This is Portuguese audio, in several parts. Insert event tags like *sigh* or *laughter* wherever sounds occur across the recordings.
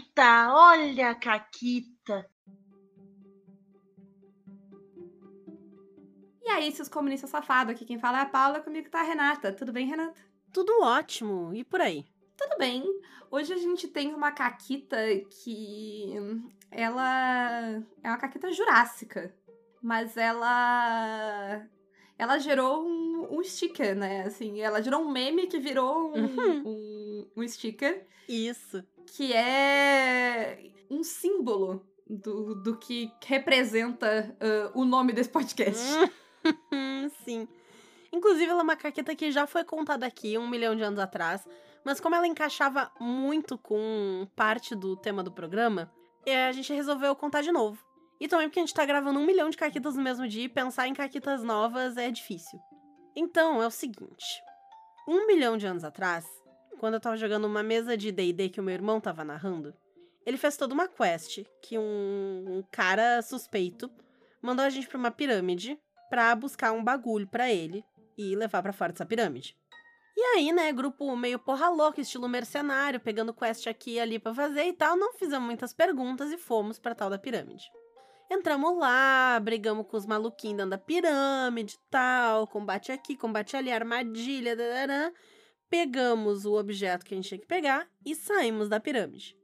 Caquita, olha a Caquita. E aí, seus comunistas safados, aqui quem fala é a Paula, comigo tá a Renata. Tudo bem, Renata? Tudo ótimo. E por aí? Tudo bem. Hoje a gente tem uma caquita que ela é uma caquita jurássica, mas ela ela gerou um, um sticker, né? Assim, ela gerou um meme que virou um, Uhum. um, um sticker Isso. que é um símbolo do, do que representa ah, o nome desse podcast. *laughs* Sim. Inclusive, ela é uma caqueta que já foi contada aqui um milhão de anos atrás, mas como ela encaixava muito com parte do tema do programa, eh, a gente resolveu contar de novo. E também porque a gente tá gravando um milhão de caquitas no mesmo dia e pensar em caquitas novas é difícil. Então, é o seguinte. Um milhão de anos atrás, quando eu tava jogando uma mesa de D&D que o meu irmão tava narrando, ele fez toda uma quest que um, um cara suspeito mandou a gente pra uma pirâmide pra buscar um bagulho pra ele e levar pra fora dessa pirâmide. E aí, né, grupo meio porra louca, estilo mercenário, pegando quest aqui e ali pra fazer e tal, não fizemos muitas perguntas e fomos pra tal da pirâmide. Entramos lá, brigamos com os maluquinhos dentro da pirâmide e tal, combate aqui, combate ali, armadilha, darará. Pegamos o objeto que a gente tinha que pegar e saímos da pirâmide.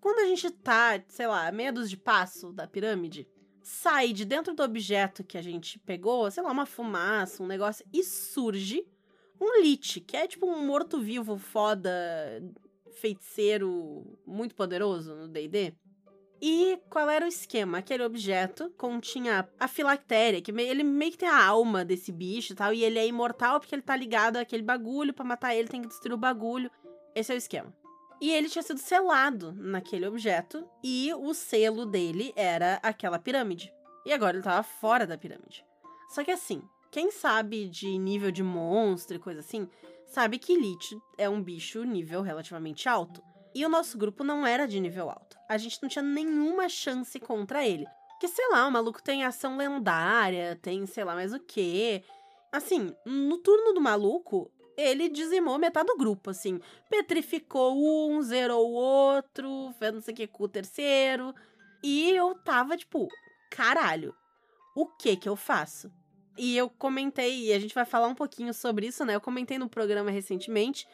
Quando a gente tá, sei lá, dúzia de passo da pirâmide, sai de dentro do objeto que a gente pegou, sei lá, uma fumaça, um negócio, e surge um lich, que é tipo um morto-vivo foda, feiticeiro muito poderoso no D&D. E qual era o esquema? Aquele objeto continha a filactéria, que ele meio que tem a alma desse bicho e tal, e ele é imortal porque ele tá ligado àquele bagulho, pra matar ele tem que destruir o bagulho. Esse é o esquema. E ele tinha sido selado naquele objeto, e o selo dele era aquela pirâmide. E agora ele tava fora da pirâmide. Só que assim, quem sabe de nível de monstro e coisa assim, sabe que Lich é um bicho nível relativamente alto. E o nosso grupo não era de nível alto. A gente não tinha nenhuma chance contra ele. Que, sei lá, o maluco tem ação lendária, tem sei lá mais o quê. Assim, no turno do maluco, ele dizimou metade do grupo, assim. Petrificou um, zerou o outro, fez não sei o que com o terceiro. E eu tava, tipo, caralho, o que que eu faço? E eu comentei, e a gente vai falar um pouquinho sobre isso, né? Eu comentei no programa recentemente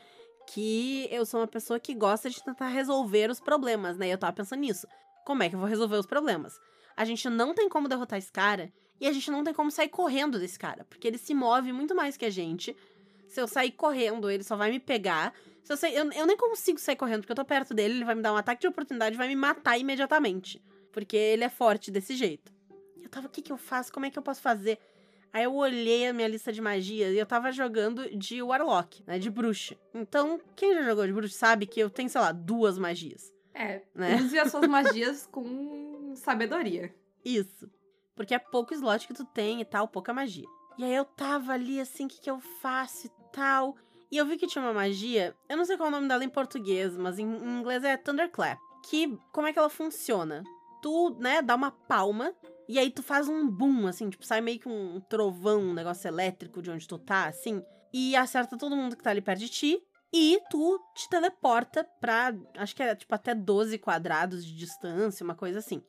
que eu sou uma pessoa que gosta de tentar resolver os problemas, né? E eu tava pensando nisso. Como é que eu vou resolver os problemas? A gente não tem como derrotar esse cara e a gente não tem como sair correndo desse cara, porque ele se move muito mais que a gente. Se eu sair correndo, ele só vai me pegar. Se eu, sair, eu, eu nem consigo sair correndo, porque eu tô perto dele, ele vai me dar um ataque de oportunidade e vai me matar imediatamente. Porque ele é forte desse jeito. Eu tava, o que que eu faço? Como é que eu posso fazer? Aí eu olhei a minha lista de magias e eu tava jogando de Warlock, né? De bruxa. Então, quem já jogou de bruxa sabe que eu tenho, sei lá, duas magias. É, Né? *laughs* use as suas *laughs* magias com sabedoria. Isso. Porque é pouco slot que tu tem e tal, pouca magia. E aí eu tava ali assim, o que, que eu faço e tal. E eu vi que tinha uma magia, eu não sei qual é o nome dela em português, mas em, em inglês é Thunderclap. Que, como é que ela funciona? Tu, né, dá uma palma e aí tu faz um boom, assim, tipo, sai meio que um trovão, um negócio elétrico de onde tu tá, assim, e acerta todo mundo que tá ali perto de ti. E tu te teleporta pra, acho que é tipo até 12 quadrados de distância, uma coisa assim.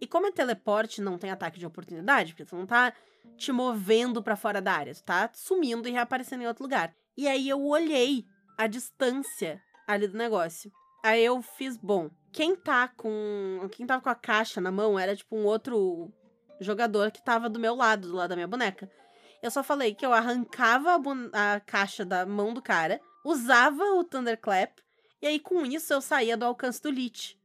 E como é teleporte, não tem ataque de oportunidade, porque tu não tá te movendo pra fora da área, tu tá sumindo e reaparecendo em outro lugar. E aí eu olhei a distância ali do negócio. Aí eu fiz, bom, quem tá com. Quem tava com a caixa na mão era tipo um outro jogador que tava do meu lado, do lado da minha boneca. Eu só falei que eu arrancava a, a caixa da mão do cara, usava o Thunderclap, e aí com isso eu saía do alcance do Lich.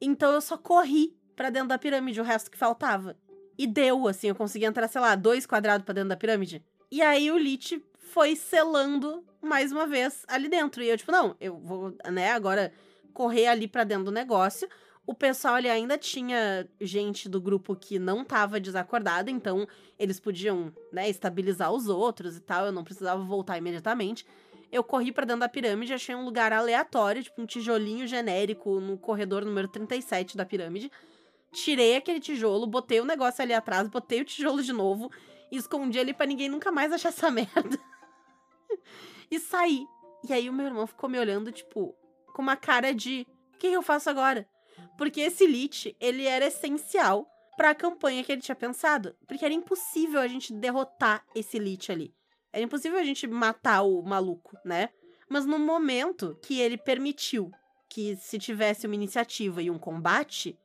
Então eu só corri pra dentro da pirâmide, o resto que faltava. E deu, assim, eu consegui entrar, sei lá, dois quadrados pra dentro da pirâmide. E aí o Lich foi selando mais uma vez ali dentro. E eu, tipo, não, eu vou, né, agora correr ali pra dentro do negócio. O pessoal ali ainda tinha gente do grupo que não tava desacordada, então eles podiam, né, estabilizar os outros e tal, eu não precisava voltar imediatamente. Eu corri pra dentro da pirâmide, achei um lugar aleatório, tipo um tijolinho genérico no corredor número 37 da pirâmide. Tirei aquele tijolo, botei o negócio ali atrás, botei o tijolo de novo e escondi ali pra ninguém nunca mais achar essa *laughs* merda. e saí. E aí o meu irmão ficou me olhando, tipo, com uma cara de. O que eu faço agora? Porque esse Lich, ele era essencial para a campanha que ele tinha pensado. Porque era impossível a gente derrotar esse Lich ali. Era impossível a gente matar o maluco, né? Mas no momento que ele permitiu que se tivesse uma iniciativa e um combate,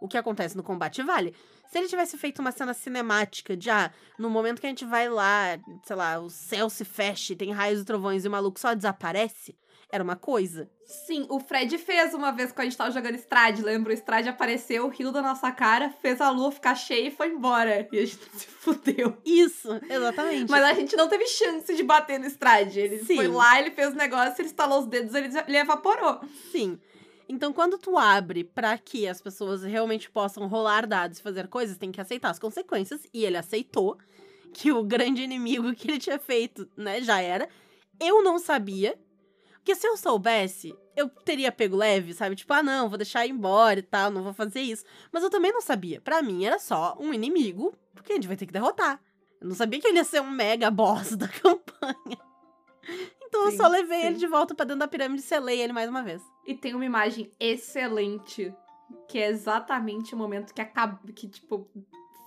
o que acontece no combate vale. Se ele tivesse feito uma cena cinemática de, ah, no momento que a gente vai lá, sei lá, o céu se fecha, tem raios e trovões e o maluco só desaparece, era uma coisa. Sim, o Fred fez uma vez quando a gente tava jogando Strade, lembra? O Strade apareceu, riu da nossa cara, fez a lua ficar cheia e foi embora. E a gente *laughs* se fudeu. Isso, *laughs* exatamente. Mas a gente não teve chance de bater no Strade. Ele Sim. foi lá, ele fez o negócio, ele estalou os dedos, ele, ele evaporou. Sim. Então, quando tu abre para que as pessoas realmente possam rolar dados e fazer coisas, tem que aceitar as consequências. E ele aceitou que o grande inimigo que ele tinha feito, né, já era. Eu não sabia. Porque se eu soubesse, eu teria pego leve, sabe? Tipo, ah, não, vou deixar ir embora e tal, não vou fazer isso. Mas eu também não sabia. Para mim era só um inimigo, porque a gente vai ter que derrotar. Eu não sabia que ele ia ser um mega boss *laughs* da campanha. Então eu Sim, só levei sim. ele de volta pra dentro da pirâmide e selei ele mais uma vez. E tem uma imagem excelente, que é exatamente o momento que acaba, que, tipo,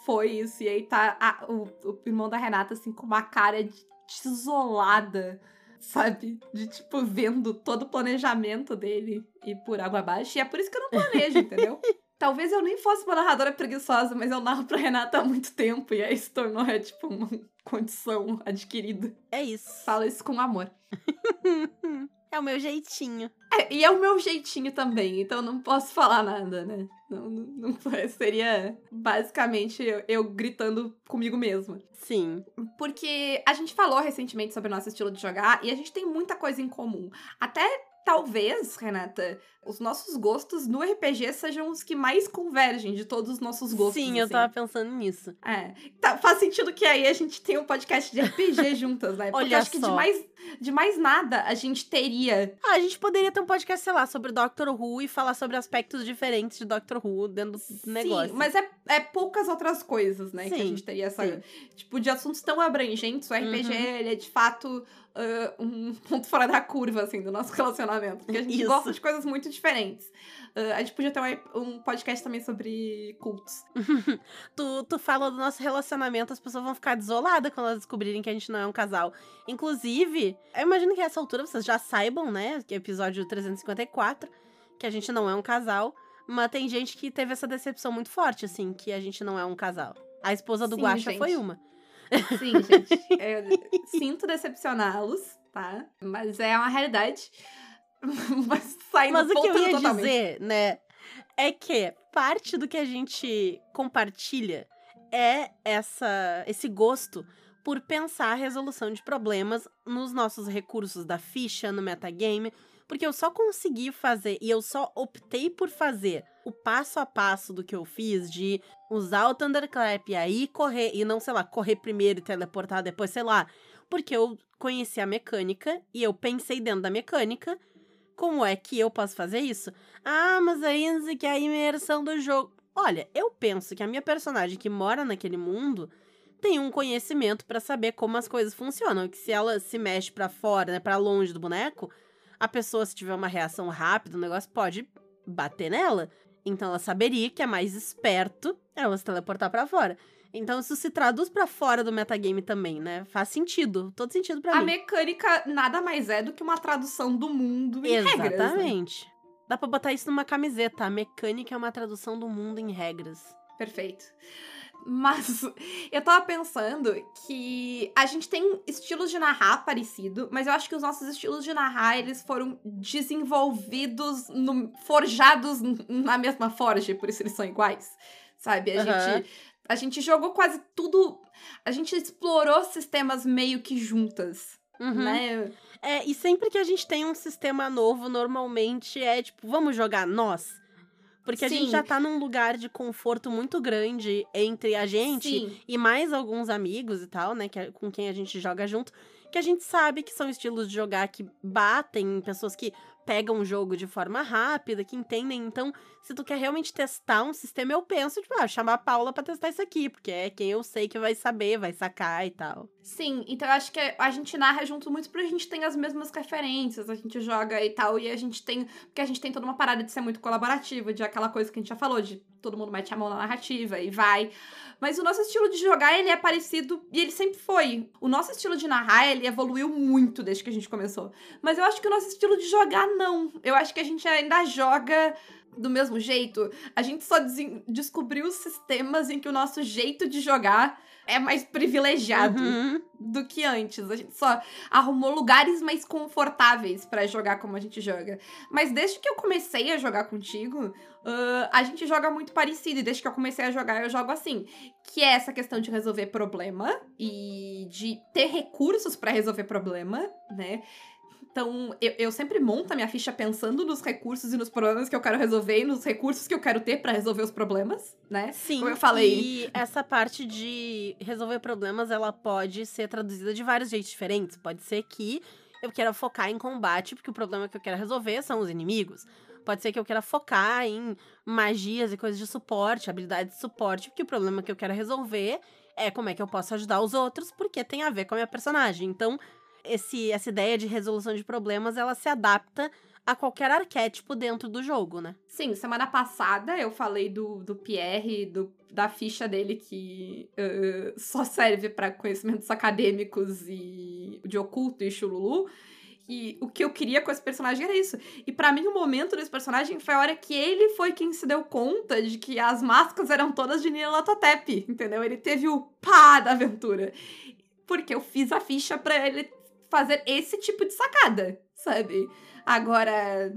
foi isso. E aí tá a- o, o irmão da Renata, assim, com uma cara de desolada, sabe? De, tipo, vendo todo o planejamento dele ir por água abaixo. E é por isso que eu não planejo, entendeu? *laughs* Talvez eu nem fosse uma narradora preguiçosa, mas eu narro pra Renata há muito tempo. E aí se tornou, é, tipo, uma condição adquirida. É isso. Falo isso com amor. *laughs* é o meu jeitinho. É, e é o meu jeitinho também, então eu não posso falar nada, né? Não, não, não seria basicamente eu, eu gritando comigo mesma. Sim. Porque a gente falou recentemente sobre o nosso estilo de jogar e a gente tem muita coisa em comum. Até talvez, Renata, os nossos gostos no RPG sejam os que mais convergem de todos os nossos gostos. Sim, eu assim. tava pensando nisso. É. Tá, faz sentido que aí a gente tem um podcast de RPG *laughs* juntas, né? Porque Olha acho que de só. mais, de mais nada a gente teria Ah, a gente poderia ter um podcast, sei lá, sobre Doctor Who e falar sobre aspectos diferentes de Doctor Who dentro do negócio. Sim, mas é, é poucas outras coisas, né? que a Sim, gente teria essa. sim. Tipo, de assuntos tão abrangentes, o RPG, Uhum. ele é de fato ah, um *laughs* ponto fora da curva, assim, do nosso *laughs* relacionamento. Porque a gente Isso. gosta de coisas muito diferentes. Ah, a gente podia ter um, um podcast também sobre cultos. *laughs* tu, tu fala do nosso relacionamento, as pessoas vão ficar desoladas quando elas descobrirem que a gente não é um casal. Inclusive, eu imagino que a essa altura vocês já saibam, né? Que é episódio 354, que a gente não é um casal. Mas tem gente que teve essa decepção muito forte, assim, que a gente não é um casal. A esposa do Sim, Guaxa gente. foi uma. Sim, gente. *laughs* eu sinto decepcioná-los, tá? Mas é uma realidade. *laughs* Mas saindo Mas o que eu ia totalmente. dizer, né, é que parte do que a gente compartilha é essa esse gosto por pensar a resolução de problemas nos nossos recursos da ficha, no metagame, porque eu só consegui fazer e eu só optei por fazer o passo a passo do que eu fiz de usar o Thunderclap e aí correr e não, sei lá, correr primeiro e teleportar depois, sei lá, porque eu conheci a mecânica e eu pensei dentro da mecânica como é que eu posso fazer isso? Ah, mas o que a imersão do jogo. Olha, eu penso que a minha personagem que mora naquele mundo tem um conhecimento pra saber como as coisas funcionam, que se ela se mexe pra fora, né, para longe do boneco, a pessoa se tiver uma reação rápida, o negócio pode bater nela. Então ela saberia que é mais esperto ela se teleportar pra fora. Então isso se traduz pra fora do metagame também, né? Faz sentido, todo sentido pra A mim. mecânica nada mais é do que uma tradução do mundo em regras. né? Exatamente. Dá pra botar isso numa camiseta. A mecânica é uma tradução do mundo em regras. Perfeito. Mas *laughs* eu tava pensando que a gente tem estilos de narrar parecido, mas eu acho que os nossos estilos de narrar, eles foram desenvolvidos, no- forjados na mesma forja, por isso eles são iguais. Sabe? A, Aham. gente, a gente jogou quase tudo. A gente explorou sistemas meio que juntas, Uhum. né? É, e sempre que a gente tem um sistema novo, normalmente é tipo, vamos jogar nós? Porque a gente Sim. já tá num lugar de conforto muito grande entre a gente Sim. e mais alguns amigos e tal, né? Que é com quem a gente joga junto. Que a gente sabe que são estilos de jogar que batem em pessoas que pegam o jogo de forma rápida, que entendem. Então, se tu quer realmente testar um sistema, eu penso, tipo, ah, chamar a Paula pra testar isso aqui, porque é quem eu sei que vai saber, vai sacar e tal. Sim, então eu acho que a gente narra junto muito porque a gente tem as mesmas referências, a gente joga e tal, e a gente tem. Porque a gente tem toda uma parada de ser muito colaborativa, de aquela coisa que a gente já falou, de todo mundo mete a mão na narrativa e vai. Mas o nosso estilo de jogar, ele é parecido e ele sempre foi. O nosso estilo de narrar, ele evoluiu muito desde que a gente começou. Mas eu acho que o nosso estilo de jogar, não. Eu acho que a gente ainda joga do mesmo jeito. A gente só descobriu sistemas em que o nosso jeito de jogar é mais privilegiado uhum. do que antes. A gente só arrumou lugares mais confortáveis para jogar como a gente joga. Mas desde que eu comecei a jogar contigo, uh, a gente joga muito parecido. E desde que eu comecei a jogar, eu jogo assim. Que é essa questão de resolver problema e de ter recursos para resolver problema, né? Então, eu, eu sempre monto a minha ficha pensando nos recursos e nos problemas que eu quero resolver e nos recursos que eu quero ter para resolver os problemas, né? Sim. Como eu falei. E essa parte de resolver problemas, ela pode ser traduzida de vários jeitos diferentes. Pode ser que eu queira focar em combate, porque o problema que eu quero resolver são os inimigos. Pode ser que eu queira focar em magias e coisas de suporte, habilidades de suporte, porque o problema que eu quero resolver é como é que eu posso ajudar os outros, porque tem a ver com a minha personagem. Então, esse, essa ideia de resolução de problemas, ela se adapta a qualquer arquétipo dentro do jogo, né? Sim, semana passada eu falei do, do Pierre, do, da ficha dele que uh, só serve para conhecimentos acadêmicos e de oculto e chululu. E o que eu queria com esse personagem era isso. E para mim, o momento desse personagem foi a hora que ele foi quem se deu conta de que as máscaras eram todas de Nina Latotep, entendeu? Ele teve o pá da aventura. Porque eu fiz a ficha para ele fazer esse tipo de sacada, sabe? Agora,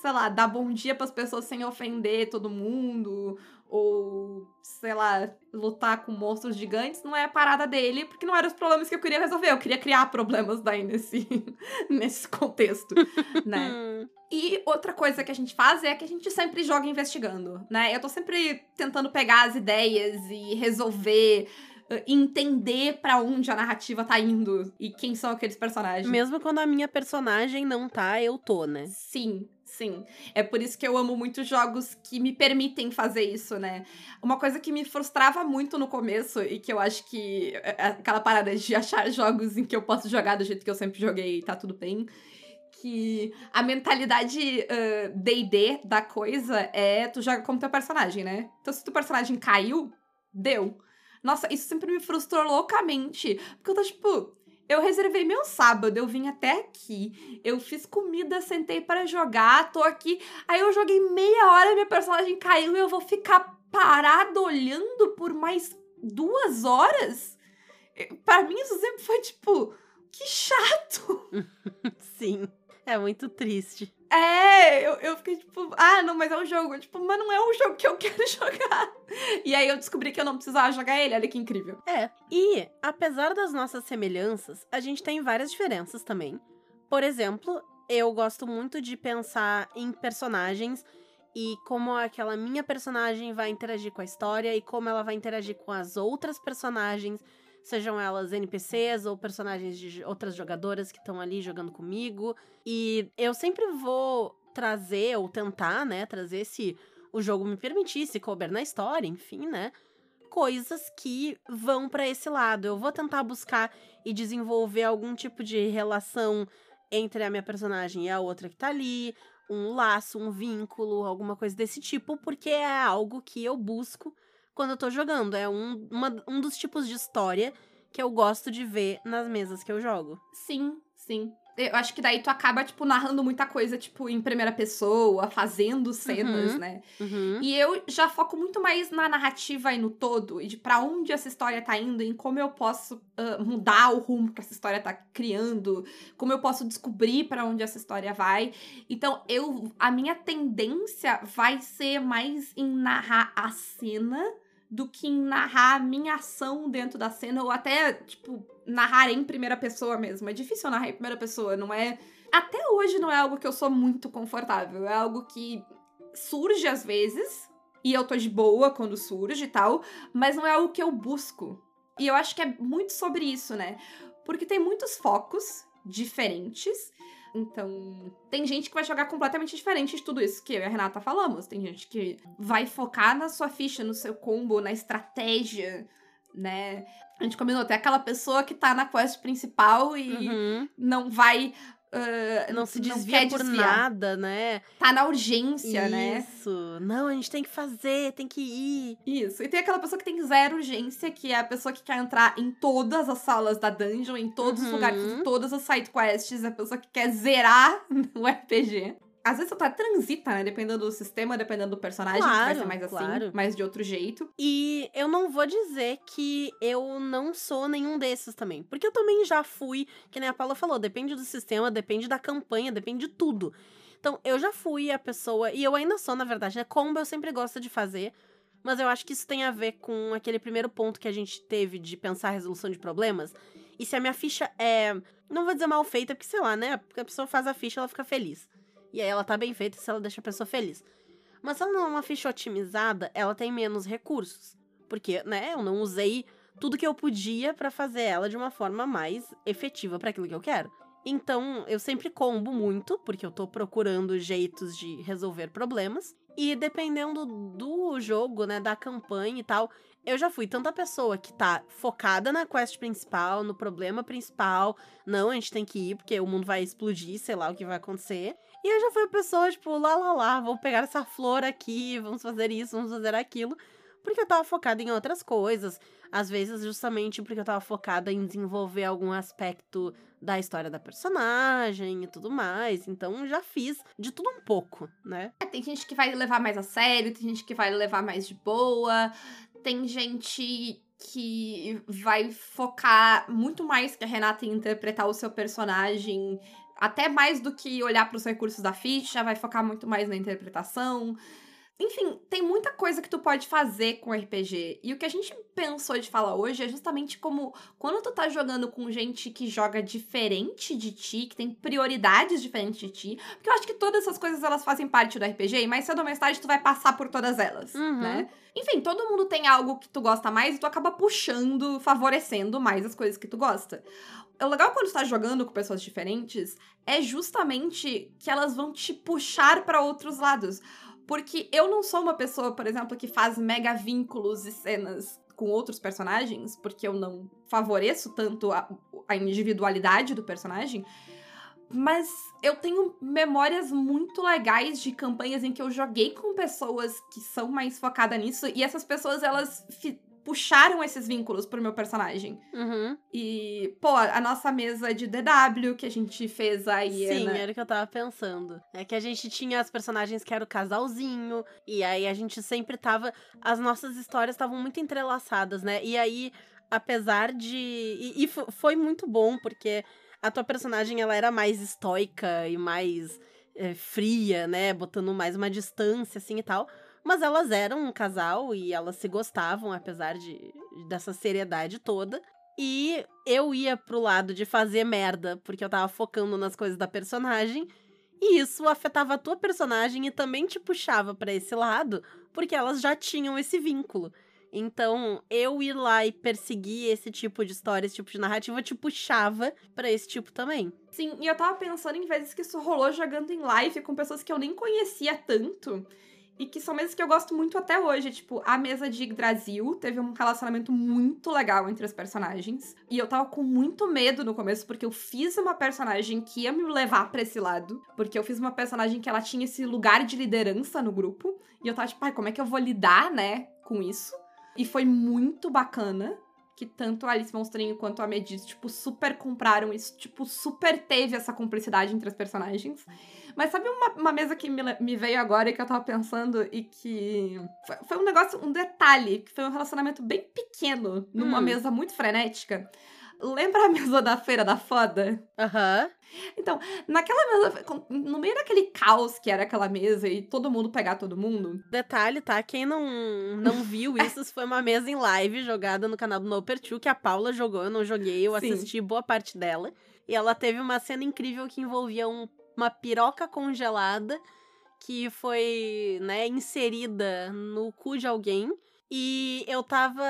sei lá, dar bom dia para as pessoas sem ofender todo mundo, ou, sei lá, lutar com monstros gigantes, não é a parada dele, porque não eram os problemas que eu queria resolver. Eu queria criar problemas daí nesse, *laughs* nesse contexto, né? *laughs* E outra coisa que a gente faz é que a gente sempre joga investigando, né? Eu tô sempre tentando pegar as ideias e resolver entender para onde a narrativa tá indo e quem são aqueles personagens. Mesmo quando a minha personagem não tá, eu tô, né? Sim, sim. É por isso que eu amo muito jogos que me permitem fazer isso, né? Uma coisa que me frustrava muito no começo e que eu acho que é, é aquela parada de achar jogos em que eu posso jogar do jeito que eu sempre joguei e tá tudo bem que a mentalidade D&D uh, da coisa é tu joga como teu personagem, né? Então se teu personagem caiu, deu. Nossa, isso sempre me frustrou loucamente. Porque eu tô tipo. Eu reservei meu sábado, eu vim até aqui, eu fiz comida, sentei para jogar, tô aqui. Aí eu joguei meia hora, minha personagem caiu e eu vou ficar parado olhando por mais duas horas? Para mim, isso sempre foi tipo, que chato! *laughs* Sim, é muito triste. É, eu, eu fiquei tipo, ah, não, mas é um jogo. Tipo, mas não é um jogo que eu *laughs* quero jogar. E aí eu descobri que eu não precisava jogar ele, olha que incrível. É, e apesar das nossas semelhanças, a gente tem várias diferenças também. Por exemplo, eu gosto muito de pensar em personagens e como aquela minha personagem vai interagir com a história e como ela vai interagir com as outras personagens sejam elas NPCs ou personagens de outras jogadoras que estão ali jogando comigo. E eu sempre vou trazer ou tentar, né, trazer se o jogo me permitir, se couber na história, enfim, né, coisas que vão para esse lado. Eu vou tentar buscar e desenvolver algum tipo de relação entre a minha personagem e a outra que tá ali, um laço, um vínculo, alguma coisa desse tipo, porque é algo que eu busco quando eu tô jogando. É um, uma, um dos tipos de história que eu gosto de ver nas mesas que eu jogo. Sim, sim. Eu acho que daí tu acaba, tipo, narrando muita coisa, tipo, em primeira pessoa, fazendo cenas, uhum, né? Uhum. E eu já foco muito mais na narrativa e no todo, e de para onde essa história tá indo, em como eu posso uh, mudar o rumo que essa história tá criando, como eu posso descobrir para onde essa história vai. Então, eu a minha tendência vai ser mais em narrar a cena do que em narrar minha ação dentro da cena, ou até, tipo, narrar em primeira pessoa mesmo. É difícil narrar em primeira pessoa, não é. Até hoje não é algo que eu sou muito confortável. É algo que surge às vezes, e eu tô de boa quando surge e tal, mas não é algo que eu busco. E eu acho que é muito sobre isso, né? Porque tem muitos focos diferentes, Então, tem gente que vai jogar completamente diferente de tudo isso que eu e a Renata falamos. Tem gente que vai focar na sua ficha, no seu combo, na estratégia, né? A gente combinou, tem aquela pessoa que tá na quest principal e Uhum. não vai. Uh, Não se desvia por desviar. nada, né? Tá na urgência, né? Isso. Não, a gente tem que fazer, tem que ir. Isso. E tem aquela pessoa que tem zero urgência, que é a pessoa que quer entrar em todas as salas da dungeon, em todos os Uhum. lugares, fazer todas as side quests, a pessoa que quer zerar *laughs* o RPG. Às vezes até transita, né? Dependendo do sistema, dependendo do personagem, que vai Claro, ser mais assim, claro. mais de outro jeito. E eu não vou dizer que eu não sou nenhum desses também. Porque eu também já fui, que nem a Paula falou, depende do sistema, depende da campanha, depende de tudo. Então, eu já fui a pessoa, e eu ainda sou, na verdade, né? Combo eu sempre gosto de fazer. Mas eu acho que isso tem a ver com aquele primeiro ponto que a gente teve de pensar a resolução de problemas. E se a minha ficha é. Não vou dizer mal feita, porque sei lá, né? Porque a pessoa faz a ficha ela fica feliz. E aí ela tá bem feita se ela deixa a pessoa feliz. Mas se ela não é uma ficha otimizada, ela tem menos recursos. Porque, né, eu não usei tudo que eu podia pra fazer ela de uma forma mais efetiva pra aquilo que eu quero. Então, eu sempre combo muito, porque eu tô procurando jeitos de resolver problemas. E dependendo do jogo, né, da campanha e tal, eu já fui tanta pessoa que tá focada na quest principal, no problema principal. Não, a gente tem que ir porque o mundo vai explodir, sei lá o que vai acontecer. E eu já fui a pessoa, tipo, lá, lá, lá, vou pegar essa flor aqui, vamos fazer isso, vamos fazer aquilo. Porque eu tava focada em outras coisas. Às vezes, justamente porque eu tava focada em desenvolver algum aspecto da história da personagem e tudo mais. Então, já fiz de tudo um pouco, né? É, tem gente que vai levar mais a sério, tem gente que vai levar mais de boa, tem gente que vai focar muito mais que a Renata em interpretar o seu personagem, até mais do que olhar para os recursos da ficha, vai focar muito mais na interpretação. Enfim, tem muita coisa que tu pode fazer com RPG. E o que a gente pensou de falar hoje é justamente como quando tu tá jogando com gente que joga diferente de ti, que tem prioridades diferentes de ti, porque eu acho que todas essas coisas elas fazem parte do RPG, e mais cedo ou mais tarde tu vai passar por todas elas, Uhum. né? Enfim, todo mundo tem algo que tu gosta mais e tu acaba puxando, favorecendo mais as coisas que tu gosta. O legal quando tu tá jogando com pessoas diferentes é justamente que elas vão te puxar pra outros lados. Porque eu não sou uma pessoa, por exemplo, que faz mega vínculos e cenas com outros personagens, porque eu não favoreço tanto a, a individualidade do personagem. Mas eu tenho memórias muito legais de campanhas em que eu joguei com pessoas que são mais focadas nisso, e essas pessoas, elas puxaram esses vínculos pro meu personagem. Uhum. E, pô, a nossa mesa de DW que a gente fez aí, Sim, né? era o que eu tava pensando. É que a gente tinha as personagens que era o casalzinho, e aí a gente sempre tava. As nossas histórias estavam muito entrelaçadas, né? E aí, apesar de. E, e fo- foi muito bom, porque a tua personagem ela era mais estoica e mais é, fria, né? Botando mais uma distância, assim e tal. Mas elas eram um casal e elas se gostavam, apesar de dessa seriedade toda. E eu ia pro lado de fazer merda, porque eu tava focando nas coisas da personagem. E isso afetava a tua personagem e também te puxava pra esse lado, porque elas já tinham esse vínculo. Então, eu ir lá e perseguir esse tipo de história, esse tipo de narrativa, te puxava pra esse tipo também. Sim, e eu tava pensando em vezes que isso rolou jogando em live com pessoas que eu nem conhecia tanto. E que são mesas que eu gosto muito até hoje. Tipo, a mesa de Yggdrasil teve um relacionamento muito legal entre os personagens. E eu tava com muito medo no começo, porque eu fiz uma personagem que ia me levar pra esse lado. Porque eu fiz uma personagem que ela tinha esse lugar de liderança no grupo. E eu tava tipo, ai, como é que eu vou lidar, né, com isso? E foi muito bacana que tanto a Alice Monstrinho quanto a Medis, tipo, super compraram isso, tipo, super teve essa cumplicidade entre as personagens. Mas sabe uma, uma mesa que me, me veio agora e que eu tava pensando e que foi, foi um negócio, um detalhe, que foi um relacionamento bem pequeno, numa Hum. mesa muito frenética. Lembra a mesa da Feira da Foda? Aham. Naquela mesa, no meio daquele caos que era aquela mesa e todo mundo pegar todo mundo, Detalhe, tá? Quem não, não viu isso, isso foi uma mesa em live jogada no canal do No2 que a Paula jogou, eu não joguei, eu Sim. assisti boa parte dela. E ela teve uma cena incrível que envolvia um- uma piroca congelada que foi, né, inserida no cu de alguém. E eu tava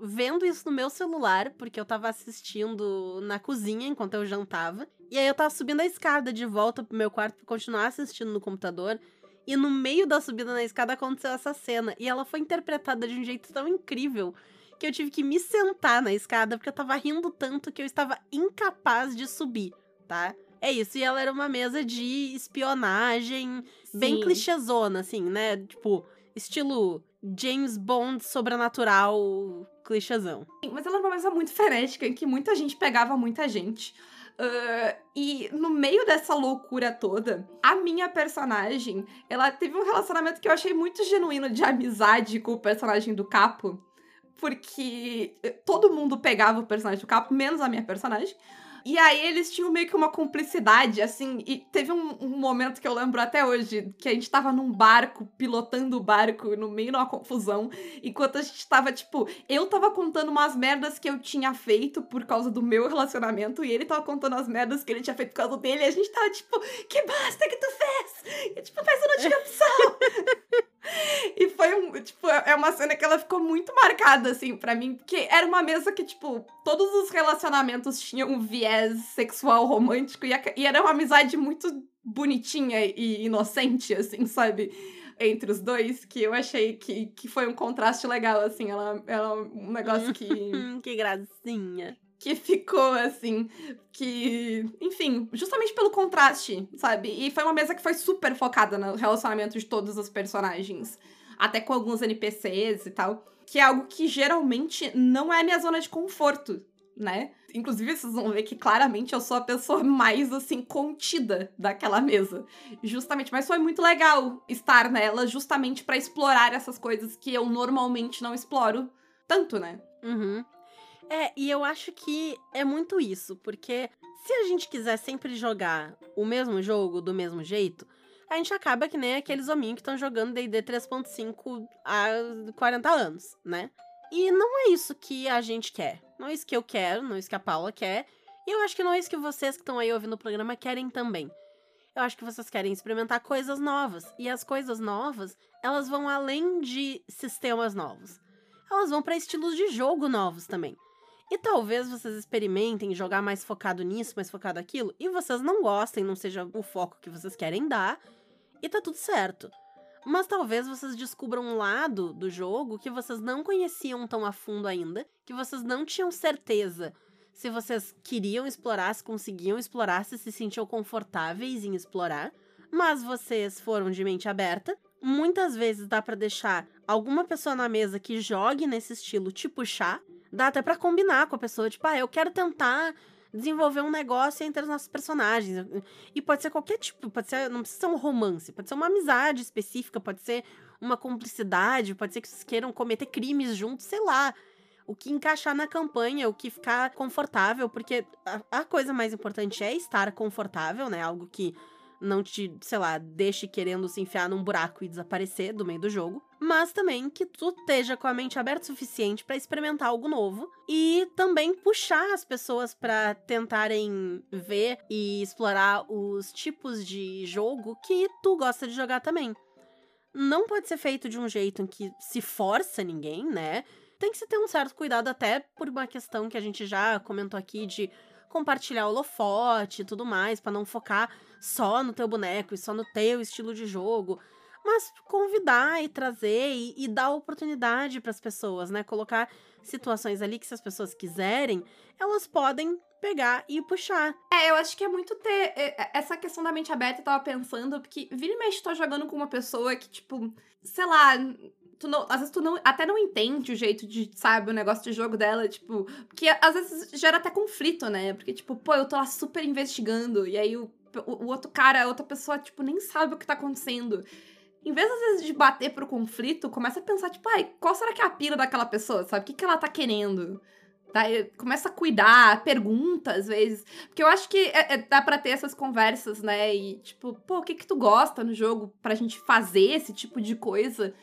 vendo isso no meu celular, porque eu tava assistindo na cozinha enquanto eu jantava. E aí eu tava subindo a escada de volta pro meu quarto pra continuar assistindo no computador. E no meio da subida na escada aconteceu essa cena. E ela foi interpretada de um jeito tão incrível que eu tive que me sentar na escada porque eu tava rindo tanto que eu estava incapaz de subir, tá? É isso, e ela era uma mesa de espionagem Sim. bem clichêzona, assim, né? Tipo, estilo James Bond sobrenatural clichêzão. Mas ela era uma mesa muito frenética, em que muita gente pegava muita gente. Uh, e no meio dessa loucura toda, a minha personagem, ela teve um relacionamento que eu achei muito genuíno de amizade com o personagem do Capo. Porque todo mundo pegava o personagem do Capo, menos a minha personagem. E aí eles tinham meio que uma cumplicidade, assim, e teve um, um, momento que eu lembro até hoje, que a gente tava num barco, pilotando o barco no meio de uma confusão, enquanto a gente tava, tipo, eu tava contando umas merdas que eu tinha feito por causa do meu relacionamento, e ele tava contando as merdas que ele tinha feito por causa dele, e a gente tava, tipo, que bosta que tu fez! E, tipo, mas eu não tinha opção! *laughs* *laughs* E foi um, tipo, é uma cena que ela ficou muito marcada, assim, para mim, porque era uma mesa que, tipo, todos os relacionamentos tinham um viés sexual romântico e, a, e era uma amizade muito bonitinha e inocente, assim, sabe? Entre os dois, que eu achei que, que foi um contraste legal, assim, ela, ela é um negócio que. *laughs* que gracinha que ficou assim, que, enfim, justamente pelo contraste, sabe? E foi uma mesa que foi super focada no relacionamento de todos os personagens, até com alguns NPCs e tal, que é algo que geralmente não é minha zona de conforto, né? Inclusive, vocês vão ver que claramente eu sou a pessoa mais, assim, contida daquela mesa. Justamente, mas foi muito legal estar nela, justamente para explorar essas coisas que eu normalmente não exploro tanto, né? Uhum. É, e eu acho que é muito isso, porque se a gente quiser sempre jogar o mesmo jogo do mesmo jeito, a gente acaba que nem aqueles hominhos que estão jogando D&D 3.5 há 40 anos, né? E não é isso que a gente quer. Não é isso que eu quero, não é isso que a Paula quer. E eu acho que não é isso que vocês que estão aí ouvindo o programa querem também. Eu acho que vocês querem experimentar coisas novas. E as coisas novas, elas vão além de sistemas novos. Elas vão para estilos de jogo novos também. E talvez vocês experimentem jogar mais focado nisso, mais focado aquilo, e vocês não gostem, não seja o foco que vocês querem dar, e tá tudo certo. Mas talvez vocês descubram um lado do jogo que vocês não conheciam tão a fundo ainda, que vocês não tinham certeza se vocês queriam explorar, se conseguiam explorar, se se sentiam confortáveis em explorar, mas vocês foram de mente aberta. Muitas vezes dá para deixar alguma pessoa na mesa que jogue nesse estilo te puxar dá até para combinar com a pessoa, tipo, ah, eu quero tentar desenvolver um negócio entre os nossos personagens. E pode ser qualquer tipo, pode ser, não precisa ser um romance, pode ser uma amizade específica, pode ser uma cumplicidade, pode ser que vocês queiram cometer crimes juntos, sei lá. O que encaixar na campanha, o que ficar confortável, porque a, a coisa mais importante é estar confortável, né? Algo que não te, sei lá, deixe querendo se enfiar num buraco e desaparecer do meio do jogo, mas também que tu esteja com a mente aberta o suficiente para experimentar algo novo e também puxar as pessoas para tentarem ver e explorar os tipos de jogo que tu gosta de jogar também. Não pode ser feito de um jeito em que se força ninguém, né? Tem que se ter um certo cuidado até por uma questão que a gente já comentou aqui de compartilhar holofote e tudo mais, para não focar só no teu boneco e só no teu estilo de jogo. Mas convidar e trazer e, e dar oportunidade para as pessoas, né? Colocar situações ali que, se as pessoas quiserem, elas podem pegar e puxar. É, eu acho que é muito ter é, é, essa questão da mente aberta, eu tava pensando, porque vira e mexe, tô jogando com uma pessoa que, tipo, sei lá, tu não, às vezes tu não, até não entende o jeito de, sabe, o negócio de jogo dela, tipo, porque às vezes gera até conflito, né? Porque, tipo, pô, eu tô lá super investigando, e aí o, o, o outro cara, a outra pessoa, tipo, nem sabe o que tá acontecendo. Em vez, às vezes, de bater pro conflito, começa a pensar, tipo, ai, qual será que é a pira daquela pessoa, sabe? O que, que ela tá querendo? Daí começa a cuidar, pergunta às vezes. Porque eu acho que é, é, dá pra ter essas conversas, né? E, tipo, pô, o que que tu gosta no jogo pra gente fazer esse tipo de coisa?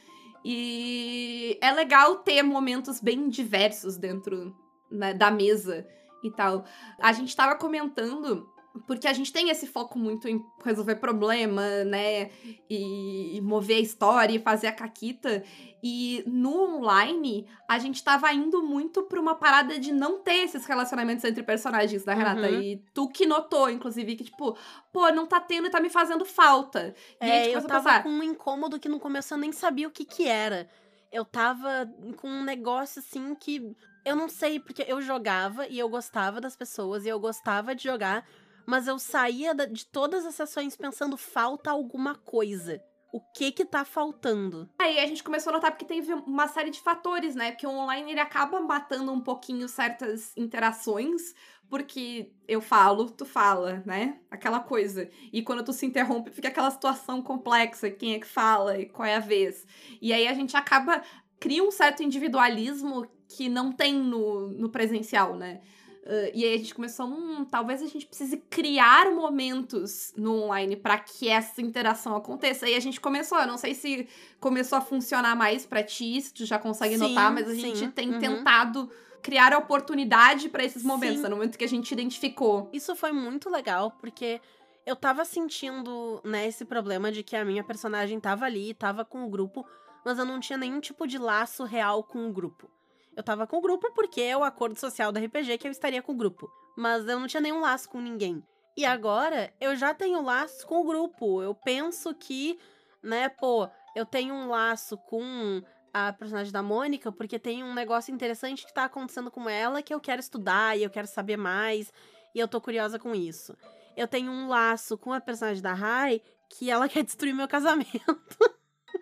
E é legal ter momentos bem diversos dentro né, da mesa e tal. A gente tava comentando porque a gente tem esse foco muito em resolver problema, né? E, mover a história e fazer a caquita. E no online, a gente tava indo muito pra uma parada de não ter esses relacionamentos entre personagens da Renata. Uhum. E tu que notou, inclusive, que tipo, pô, não tá tendo e tá me fazendo falta. E aí a É, gente eu tava pensar, com um incômodo que no começo eu nem sabia o que que era. Eu tava com um negócio assim que eu não sei, porque eu jogava e eu gostava das pessoas e eu gostava de jogar, mas eu saía de todas as sessões pensando falta alguma coisa. O que que tá faltando? Aí a gente começou a notar porque teve uma série de fatores, né? Porque o online ele acaba matando um pouquinho certas interações, porque eu falo, tu fala, né? Aquela coisa. E quando tu se interrompe, fica aquela situação complexa, quem é que fala e qual é a vez. E aí a gente acaba cria um certo individualismo que não tem no, no presencial, né? Uh, e aí a gente começou, hum, talvez a gente precise criar momentos no online para que essa interação aconteça. E a gente começou, eu não sei se começou a funcionar mais pra ti, se tu já consegue Sim, notar, mas a sim, gente tem uhum. tentado criar a oportunidade pra esses momentos, Sim. né? no momento que a gente identificou. Isso foi muito legal, porque eu tava sentindo, né, esse problema de que a minha personagem tava ali, tava com o grupo, mas eu não tinha nenhum tipo de laço real com o grupo. Eu tava com o grupo porque é o acordo social da RPG que eu estaria com o grupo. Mas eu não tinha nenhum laço com ninguém. E agora eu já tenho laço com o grupo. Eu penso que, né, pô, eu tenho um laço com a personagem da Mônica porque tem um negócio interessante que tá acontecendo com ela que eu quero estudar e eu quero saber mais. E eu tô curiosa com isso. Eu tenho um laço com a personagem da Rai que ela *laughs* quer destruir meu casamento.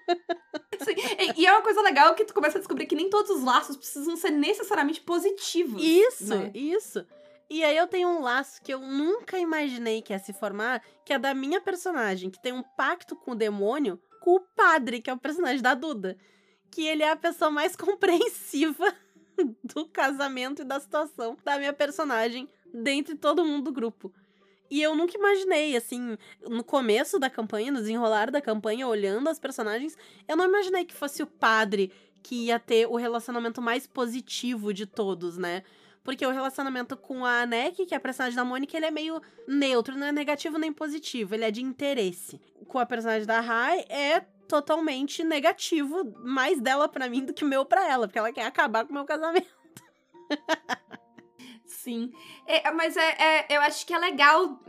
*laughs* Sim, E, é uma coisa legal que tu começa a descobrir que nem todos os laços precisam ser necessariamente positivos. Isso, né? isso. E aí eu tenho um laço que eu nunca imaginei que ia se formar, que é da minha personagem, que tem um pacto com o demônio, com o padre, que é o personagem da Duda. Que ele é a pessoa mais *laughs* compreensiva do casamento e da situação da minha personagem dentre todo mundo do grupo. E eu nunca imaginei, assim, no começo da campanha, no desenrolar da campanha, olhando as personagens, eu não imaginei que fosse o padre que ia ter o relacionamento mais positivo de todos, né? Porque o relacionamento com a Anek, que é a personagem da Mônica, ele é meio neutro, não é negativo nem positivo, ele é de interesse. Com a personagem da Rai, é totalmente negativo, mais dela pra mim do que meu pra ela, porque ela quer acabar com o meu casamento. *laughs* Sim. É, mas é, é- eu acho que é legal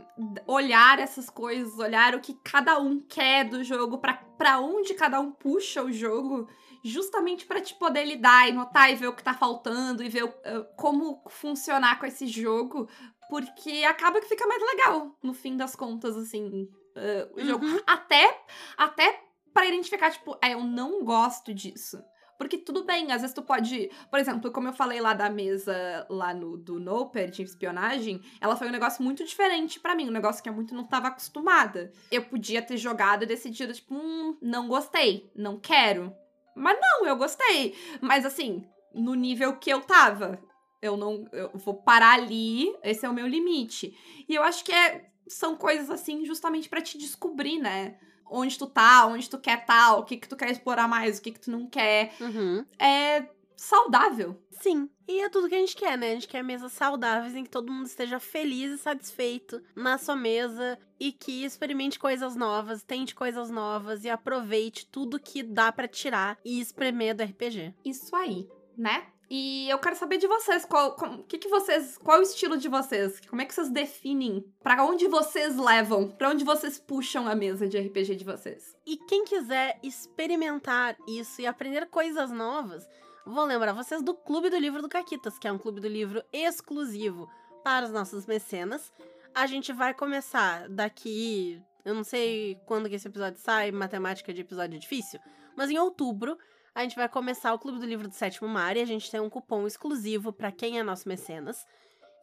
olhar essas coisas, olhar o que cada um quer do jogo, pra, pra onde cada um puxa o jogo, justamente pra te poder lidar e notar e ver o que tá faltando e ver eh, como funcionar com esse jogo, porque acaba que fica mais legal, no fim das contas, assim, eh, o jogo. Uhum. Até, até pra identificar, tipo, é, eu não gosto disso. Porque tudo bem, às vezes tu pode. Por exemplo, como eu falei lá da mesa lá no do Noper de espionagem, ela foi um negócio muito diferente pra mim, um negócio que eu muito não tava acostumada. Eu podia ter jogado e decidido, tipo, hum, não gostei, não quero. Mas não, eu gostei. Mas assim, no nível que eu tava. Eu não. Eu vou parar ali, esse é o meu limite. E eu acho que é, são coisas assim justamente pra te descobrir, né? Onde tu tá, onde tu quer tá, o que que tu quer explorar mais, o que que tu não quer. Uhum. É saudável. Sim. E é tudo que a gente quer, né? A gente quer mesas saudáveis em que todo mundo esteja feliz e satisfeito na sua mesa e que experimente coisas novas, tente coisas novas e aproveite tudo que dá pra tirar e espremer do RPG. Isso aí, né? E eu quero saber de vocês, qual, com- que que vocês, qual o estilo de vocês? Como é que vocês definem? Pra onde vocês levam? Pra onde vocês puxam a mesa de RPG de vocês? E quem quiser experimentar isso e aprender coisas novas, vou lembrar vocês do Clube do Livro do Caquitas, que é um clube do livro exclusivo para os nossos mecenas. A gente vai começar daqui. Eu não sei quando que esse episódio sai, matemática de episódio é difícil, mas em outubro a gente vai começar o Clube do Livro do Sétimo Mar e a gente tem um cupom exclusivo para quem é nosso mecenas.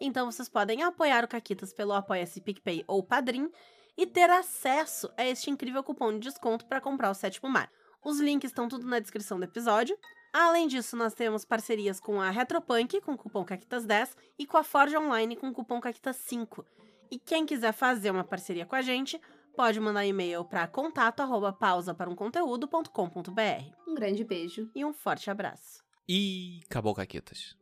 Então vocês podem apoiar o Caquitas pelo Apoia-se PicPay ou Padrim e ter acesso a este incrível cupom de desconto para comprar o Sétimo Mar. Os links estão tudo na descrição do episódio. Além disso, nós temos parcerias com a Retropunk, com o cupom CAQUITAS10, e com a Forge Online, com o cupom CAQUITAS5. E quem quiser fazer uma parceria com a gente, pode mandar e-mail para contato arroba pausa para um conteúdo.com.br. Um grande beijo. E um forte abraço. E acabou, Caquetas.